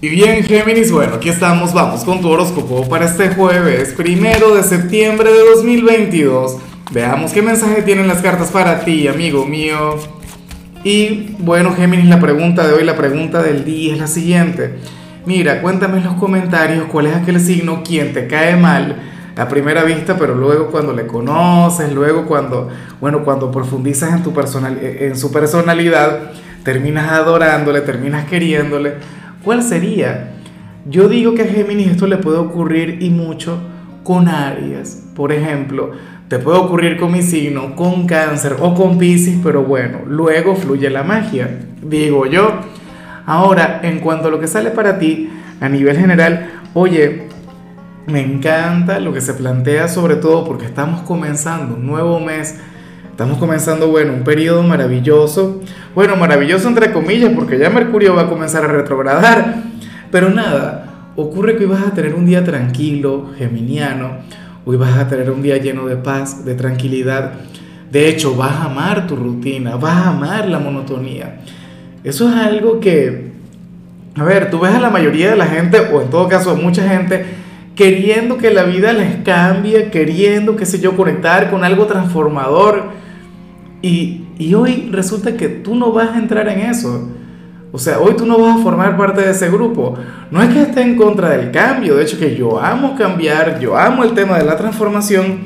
Y bien, Géminis, bueno, aquí estamos, vamos con tu horóscopo para este jueves, primero de septiembre de 2022. Veamos qué mensaje tienen las cartas para ti, amigo mío. Y bueno, Géminis, la pregunta de hoy, la pregunta del día es la siguiente. Mira, cuéntame en los comentarios cuál es aquel signo quien te cae mal a primera vista, pero luego cuando le conoces, luego cuando, bueno, cuando profundizas en, tu personal, en su personalidad, terminas adorándole, terminas queriéndole ¿Cuál sería? Yo digo que a Géminis esto le puede ocurrir y mucho con Aries. Por ejemplo, te puede ocurrir con mi signo, con cáncer o con Pisces, pero bueno, luego fluye la magia, digo yo. Ahora, en cuanto a lo que sale para ti, a nivel general, oye, me encanta lo que se plantea sobre todo porque estamos comenzando un nuevo mes, estamos comenzando, bueno, un periodo maravilloso bueno, maravilloso entre comillas, porque ya Mercurio va a comenzar a retrogradar. Pero nada, ocurre que hoy vas a tener un día tranquilo, geminiano. Hoy vas a tener un día lleno de paz, de tranquilidad. De hecho, vas a amar tu rutina, vas a amar la monotonía. Eso es algo que, a ver, tú ves a la mayoría de la gente, o en todo caso a mucha gente, queriendo que la vida les cambie, queriendo, qué sé yo, conectar con algo transformador. Y, y hoy resulta que tú no vas a entrar en eso. O sea, hoy tú no vas a formar parte de ese grupo. No es que esté en contra del cambio, de hecho que yo amo cambiar, yo amo el tema de la transformación,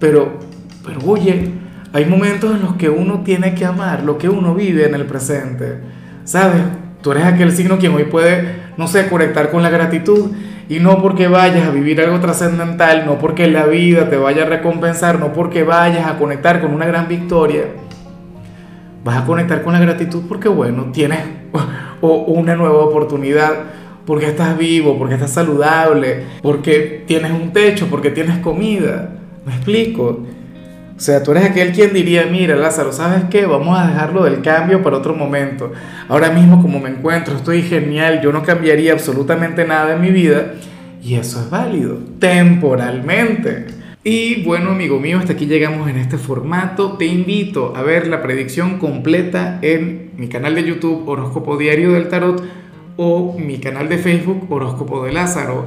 pero, pero oye, hay momentos en los que uno tiene que amar lo que uno vive en el presente. ¿Sabes? Tú eres aquel signo quien hoy puede, no sé, conectar con la gratitud y no porque vayas a vivir algo trascendental, no porque la vida te vaya a recompensar, no porque vayas a conectar con una gran victoria vas a conectar con la gratitud porque, bueno, tienes una nueva oportunidad, porque estás vivo, porque estás saludable, porque tienes un techo, porque tienes comida. ¿Me explico? O sea, tú eres aquel quien diría, mira Lázaro, ¿sabes qué? Vamos a dejarlo del cambio para otro momento. Ahora mismo como me encuentro, estoy genial, yo no cambiaría absolutamente nada en mi vida. Y eso es válido, temporalmente. Y bueno, amigo mío, hasta aquí llegamos en este formato. Te invito a ver la predicción completa en mi canal de YouTube Horóscopo Diario del Tarot o mi canal de Facebook Horóscopo de Lázaro.